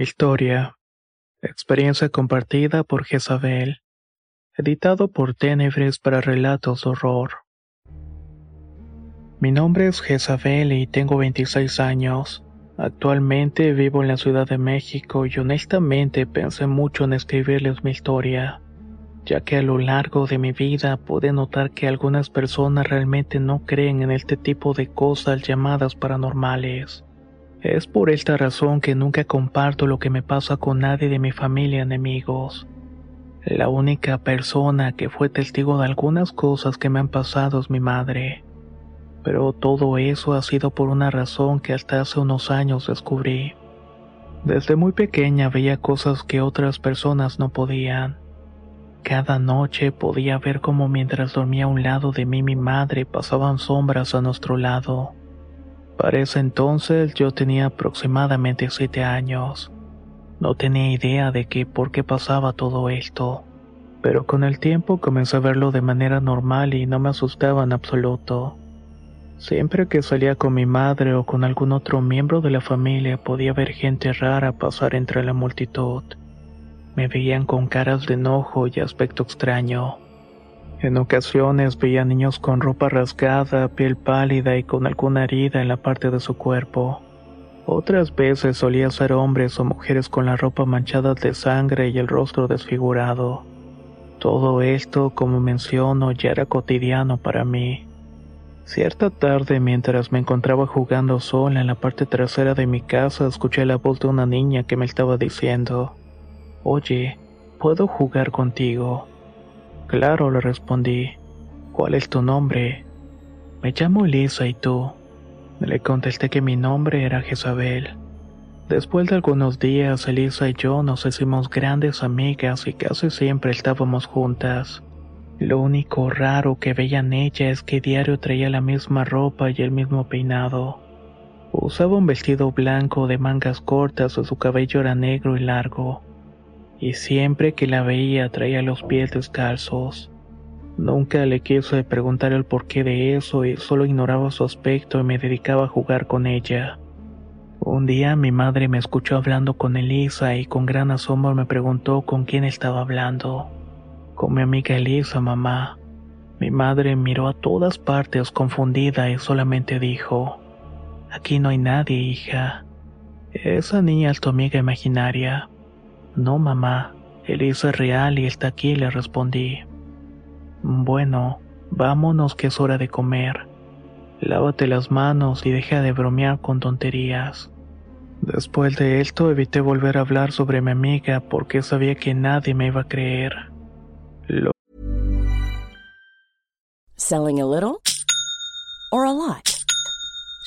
Historia. Experiencia compartida por Jezabel. Editado por Tenebres para relatos de horror. Mi nombre es Jezabel y tengo 26 años. Actualmente vivo en la Ciudad de México y honestamente pensé mucho en escribirles mi historia, ya que a lo largo de mi vida pude notar que algunas personas realmente no creen en este tipo de cosas llamadas paranormales. Es por esta razón que nunca comparto lo que me pasa con nadie de mi familia ni amigos. La única persona que fue testigo de algunas cosas que me han pasado es mi madre. Pero todo eso ha sido por una razón que hasta hace unos años descubrí. Desde muy pequeña veía cosas que otras personas no podían. Cada noche podía ver como mientras dormía a un lado de mí mi madre pasaban sombras a nuestro lado. Para ese entonces yo tenía aproximadamente siete años. No tenía idea de qué por qué pasaba todo esto, pero con el tiempo comencé a verlo de manera normal y no me asustaba en absoluto. Siempre que salía con mi madre o con algún otro miembro de la familia podía ver gente rara pasar entre la multitud. Me veían con caras de enojo y aspecto extraño. En ocasiones veía niños con ropa rasgada, piel pálida y con alguna herida en la parte de su cuerpo. Otras veces solía ser hombres o mujeres con la ropa manchada de sangre y el rostro desfigurado. Todo esto, como menciono, ya era cotidiano para mí. Cierta tarde, mientras me encontraba jugando sola en la parte trasera de mi casa, escuché la voz de una niña que me estaba diciendo, Oye, ¿puedo jugar contigo? Claro, le respondí. ¿Cuál es tu nombre? Me llamo Elisa y tú. Le contesté que mi nombre era Jezabel. Después de algunos días, Elisa y yo nos hicimos grandes amigas y casi siempre estábamos juntas. Lo único raro que veía en ella es que diario traía la misma ropa y el mismo peinado. Usaba un vestido blanco de mangas cortas y su cabello era negro y largo y siempre que la veía traía los pies descalzos. Nunca le quise preguntar el porqué de eso y solo ignoraba su aspecto y me dedicaba a jugar con ella. Un día mi madre me escuchó hablando con Elisa y con gran asombro me preguntó con quién estaba hablando. Con mi amiga Elisa, mamá. Mi madre miró a todas partes confundida y solamente dijo, Aquí no hay nadie, hija. Esa niña es tu amiga imaginaria. No, mamá, Elisa es real y está aquí, le respondí. Bueno, vámonos que es hora de comer. Lávate las manos y deja de bromear con tonterías. Después de esto evité volver a hablar sobre mi amiga porque sabía que nadie me iba a creer. Lo Selling a little or a lot?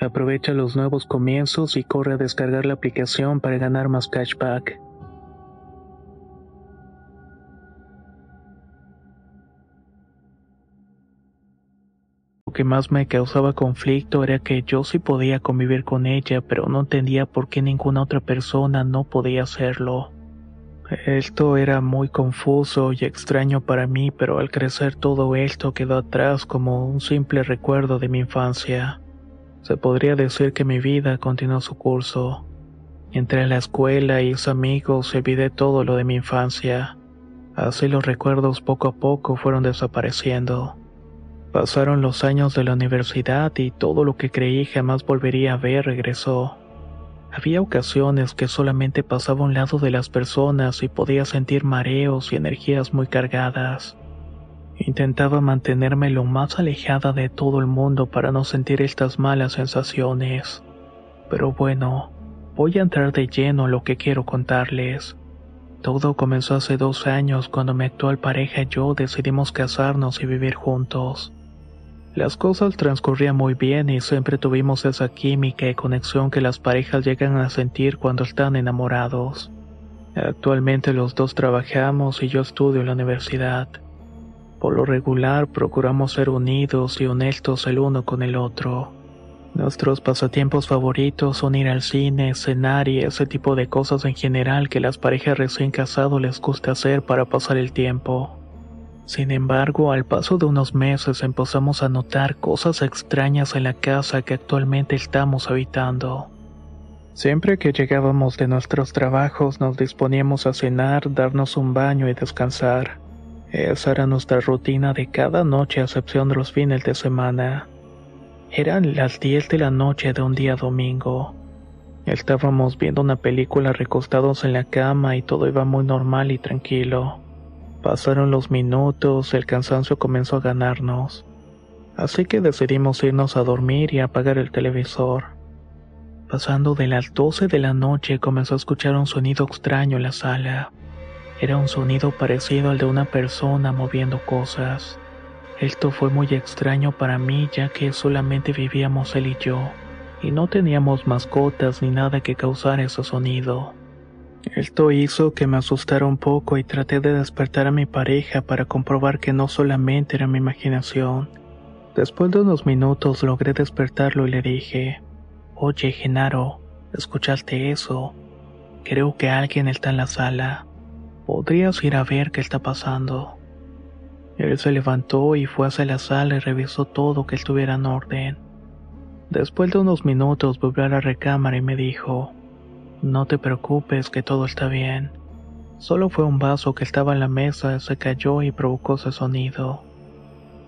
Aprovecha los nuevos comienzos y corre a descargar la aplicación para ganar más cashback. Lo que más me causaba conflicto era que yo sí podía convivir con ella, pero no entendía por qué ninguna otra persona no podía hacerlo. Esto era muy confuso y extraño para mí, pero al crecer todo esto quedó atrás como un simple recuerdo de mi infancia. Se podría decir que mi vida continuó su curso. Entré a la escuela los amigos y olvidé todo lo de mi infancia. Así los recuerdos poco a poco fueron desapareciendo. Pasaron los años de la universidad y todo lo que creí jamás volvería a ver regresó. Había ocasiones que solamente pasaba a un lado de las personas y podía sentir mareos y energías muy cargadas. Intentaba mantenerme lo más alejada de todo el mundo para no sentir estas malas sensaciones. Pero bueno, voy a entrar de lleno a lo que quiero contarles. Todo comenzó hace dos años cuando mi actual pareja y yo decidimos casarnos y vivir juntos. Las cosas transcurrían muy bien y siempre tuvimos esa química y conexión que las parejas llegan a sentir cuando están enamorados. Actualmente los dos trabajamos y yo estudio en la universidad. Por lo regular procuramos ser unidos y honestos el uno con el otro. Nuestros pasatiempos favoritos son ir al cine, cenar y ese tipo de cosas en general que las parejas recién casados les gusta hacer para pasar el tiempo. Sin embargo, al paso de unos meses empezamos a notar cosas extrañas en la casa que actualmente estamos habitando. Siempre que llegábamos de nuestros trabajos nos disponíamos a cenar, darnos un baño y descansar. Esa era nuestra rutina de cada noche a excepción de los fines de semana. Eran las 10 de la noche de un día domingo. Estábamos viendo una película recostados en la cama y todo iba muy normal y tranquilo. Pasaron los minutos, el cansancio comenzó a ganarnos. Así que decidimos irnos a dormir y apagar el televisor. Pasando de las 12 de la noche comenzó a escuchar un sonido extraño en la sala. Era un sonido parecido al de una persona moviendo cosas. Esto fue muy extraño para mí ya que solamente vivíamos él y yo, y no teníamos mascotas ni nada que causara ese sonido. Esto hizo que me asustara un poco y traté de despertar a mi pareja para comprobar que no solamente era mi imaginación. Después de unos minutos logré despertarlo y le dije, Oye, Genaro, ¿escuchaste eso? Creo que alguien está en la sala. ¿Podrías ir a ver qué está pasando? Él se levantó y fue hacia la sala y revisó todo que estuviera en orden. Después de unos minutos volvió a la recámara y me dijo, no te preocupes que todo está bien. Solo fue un vaso que estaba en la mesa, se cayó y provocó ese sonido.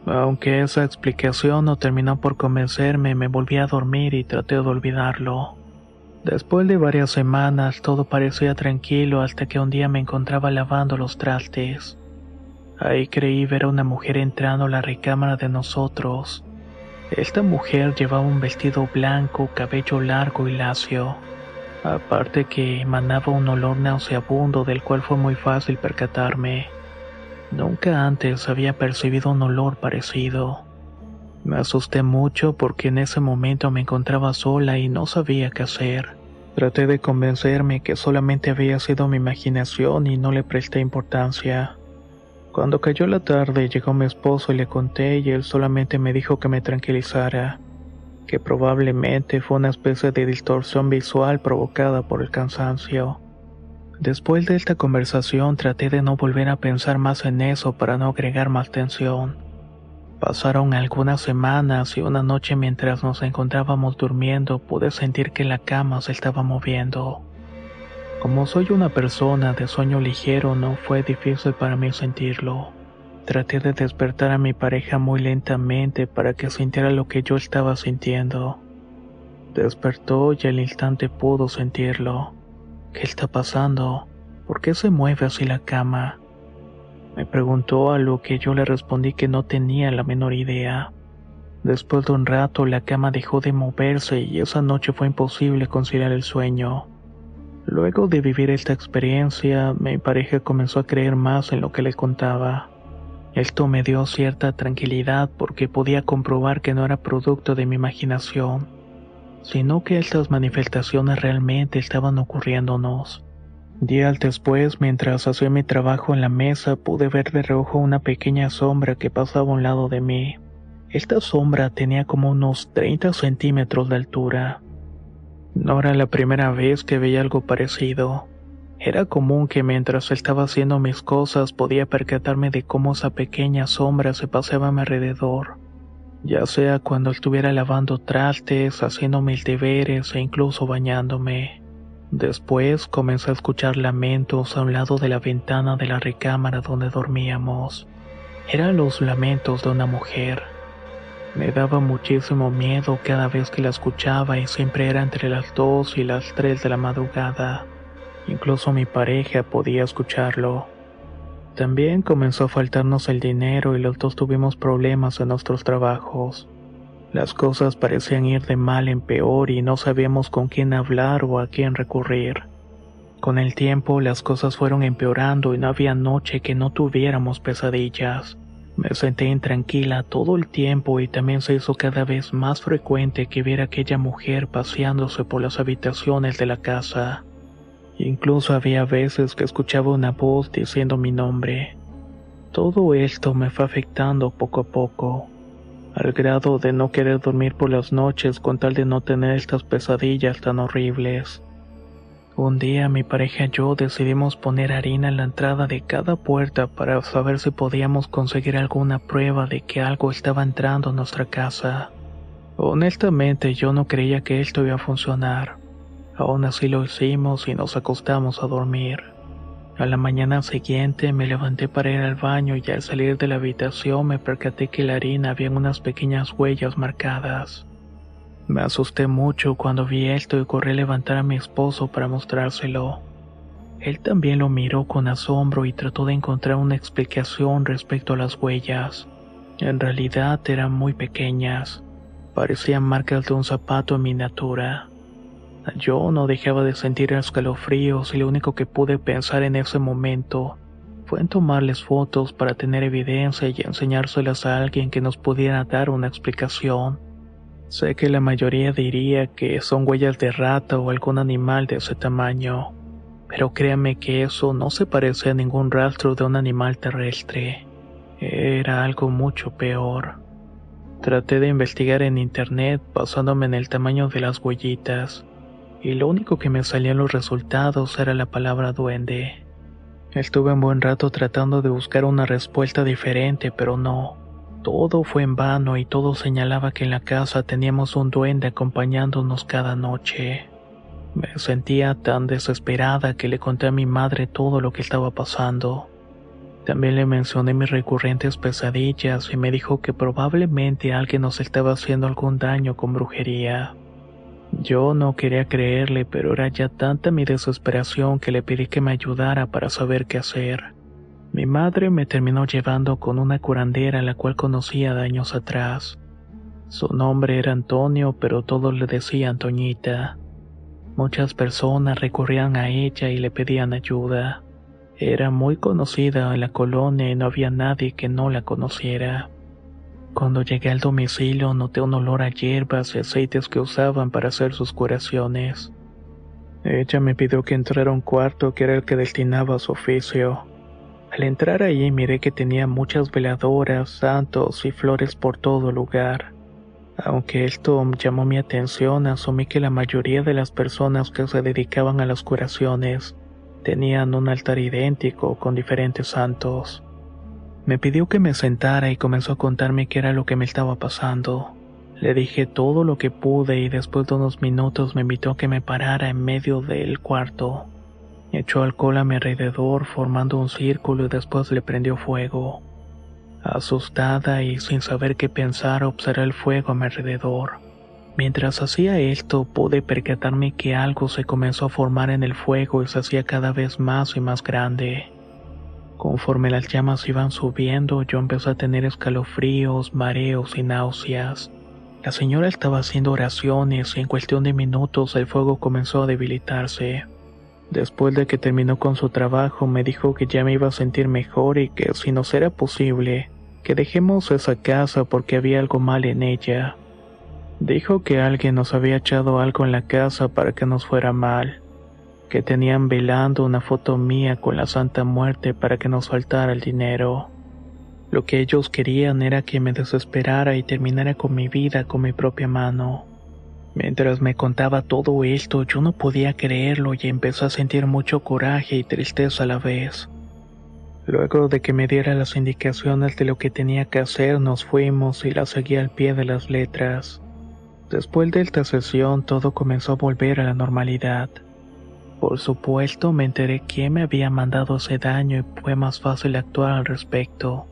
Aunque esa explicación no terminó por convencerme, me volví a dormir y traté de olvidarlo. Después de varias semanas todo parecía tranquilo hasta que un día me encontraba lavando los trastes. Ahí creí ver a una mujer entrando a la recámara de nosotros. Esta mujer llevaba un vestido blanco, cabello largo y lacio. Aparte que emanaba un olor nauseabundo del cual fue muy fácil percatarme. Nunca antes había percibido un olor parecido. Me asusté mucho porque en ese momento me encontraba sola y no sabía qué hacer. Traté de convencerme que solamente había sido mi imaginación y no le presté importancia. Cuando cayó la tarde llegó mi esposo y le conté y él solamente me dijo que me tranquilizara, que probablemente fue una especie de distorsión visual provocada por el cansancio. Después de esta conversación traté de no volver a pensar más en eso para no agregar más tensión. Pasaron algunas semanas y una noche mientras nos encontrábamos durmiendo pude sentir que la cama se estaba moviendo. Como soy una persona de sueño ligero no fue difícil para mí sentirlo. Traté de despertar a mi pareja muy lentamente para que sintiera lo que yo estaba sintiendo. Despertó y al instante pudo sentirlo. ¿Qué está pasando? ¿Por qué se mueve así la cama? Me preguntó a lo que yo le respondí que no tenía la menor idea. Después de un rato la cama dejó de moverse y esa noche fue imposible conciliar el sueño. Luego de vivir esta experiencia, mi pareja comenzó a creer más en lo que le contaba. Esto me dio cierta tranquilidad porque podía comprobar que no era producto de mi imaginación sino que estas manifestaciones realmente estaban ocurriéndonos. Días después, mientras hacía mi trabajo en la mesa, pude ver de reojo una pequeña sombra que pasaba a un lado de mí. Esta sombra tenía como unos 30 centímetros de altura. No era la primera vez que veía algo parecido. Era común que mientras estaba haciendo mis cosas podía percatarme de cómo esa pequeña sombra se paseaba a mi alrededor ya sea cuando estuviera lavando trastes, haciendo mis deberes e incluso bañándome. Después comencé a escuchar lamentos a un lado de la ventana de la recámara donde dormíamos. Eran los lamentos de una mujer. Me daba muchísimo miedo cada vez que la escuchaba y siempre era entre las dos y las tres de la madrugada. Incluso mi pareja podía escucharlo. También comenzó a faltarnos el dinero y los dos tuvimos problemas en nuestros trabajos. Las cosas parecían ir de mal en peor y no sabíamos con quién hablar o a quién recurrir. Con el tiempo las cosas fueron empeorando y no había noche que no tuviéramos pesadillas. Me senté intranquila todo el tiempo y también se hizo cada vez más frecuente que viera aquella mujer paseándose por las habitaciones de la casa. Incluso había veces que escuchaba una voz diciendo mi nombre. Todo esto me fue afectando poco a poco, al grado de no querer dormir por las noches con tal de no tener estas pesadillas tan horribles. Un día mi pareja y yo decidimos poner harina en la entrada de cada puerta para saber si podíamos conseguir alguna prueba de que algo estaba entrando a nuestra casa. Honestamente yo no creía que esto iba a funcionar Aún así lo hicimos y nos acostamos a dormir. A la mañana siguiente me levanté para ir al baño y al salir de la habitación me percaté que en la harina había unas pequeñas huellas marcadas. Me asusté mucho cuando vi esto y corrí a levantar a mi esposo para mostrárselo. Él también lo miró con asombro y trató de encontrar una explicación respecto a las huellas. En realidad eran muy pequeñas, parecían marcas de un zapato en miniatura. Yo no dejaba de sentir escalofríos y lo único que pude pensar en ese momento fue en tomarles fotos para tener evidencia y enseñárselas a alguien que nos pudiera dar una explicación. Sé que la mayoría diría que son huellas de rata o algún animal de ese tamaño, pero créame que eso no se parece a ningún rastro de un animal terrestre. Era algo mucho peor. Traté de investigar en internet basándome en el tamaño de las huellitas y lo único que me salía en los resultados era la palabra duende. Estuve un buen rato tratando de buscar una respuesta diferente, pero no. Todo fue en vano y todo señalaba que en la casa teníamos un duende acompañándonos cada noche. Me sentía tan desesperada que le conté a mi madre todo lo que estaba pasando. También le mencioné mis recurrentes pesadillas y me dijo que probablemente alguien nos estaba haciendo algún daño con brujería. Yo no quería creerle, pero era ya tanta mi desesperación que le pedí que me ayudara para saber qué hacer. Mi madre me terminó llevando con una curandera la cual conocía de años atrás. Su nombre era Antonio, pero todos le decían Toñita. Muchas personas recurrían a ella y le pedían ayuda. Era muy conocida en la colonia y no había nadie que no la conociera. Cuando llegué al domicilio noté un olor a hierbas y aceites que usaban para hacer sus curaciones. Ella me pidió que entrara a un cuarto que era el que destinaba a su oficio. Al entrar allí miré que tenía muchas veladoras, santos y flores por todo lugar. Aunque esto llamó mi atención, asumí que la mayoría de las personas que se dedicaban a las curaciones tenían un altar idéntico con diferentes santos. Me pidió que me sentara y comenzó a contarme qué era lo que me estaba pasando. Le dije todo lo que pude y después de unos minutos me invitó a que me parara en medio del cuarto. Echó alcohol a mi alrededor formando un círculo y después le prendió fuego. Asustada y sin saber qué pensar observé el fuego a mi alrededor. Mientras hacía esto pude percatarme que algo se comenzó a formar en el fuego y se hacía cada vez más y más grande. Conforme las llamas iban subiendo, yo empecé a tener escalofríos, mareos y náuseas. La señora estaba haciendo oraciones y en cuestión de minutos el fuego comenzó a debilitarse. Después de que terminó con su trabajo, me dijo que ya me iba a sentir mejor y que si nos era posible, que dejemos esa casa porque había algo mal en ella. Dijo que alguien nos había echado algo en la casa para que nos fuera mal que tenían velando una foto mía con la Santa Muerte para que nos faltara el dinero. Lo que ellos querían era que me desesperara y terminara con mi vida con mi propia mano. Mientras me contaba todo esto, yo no podía creerlo y empecé a sentir mucho coraje y tristeza a la vez. Luego de que me diera las indicaciones de lo que tenía que hacer, nos fuimos y la seguí al pie de las letras. Después de esta sesión, todo comenzó a volver a la normalidad. Por supuesto, me enteré quién me había mandado ese daño y fue más fácil actuar al respecto.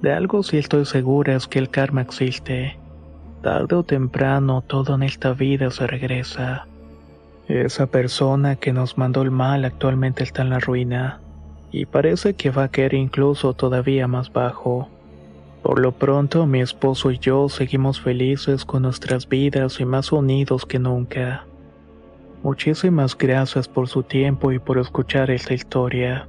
De algo sí estoy segura es que el karma existe. Tarde o temprano todo en esta vida se regresa. Esa persona que nos mandó el mal actualmente está en la ruina, y parece que va a caer incluso todavía más bajo. Por lo pronto mi esposo y yo seguimos felices con nuestras vidas y más unidos que nunca. Muchísimas gracias por su tiempo y por escuchar esta historia.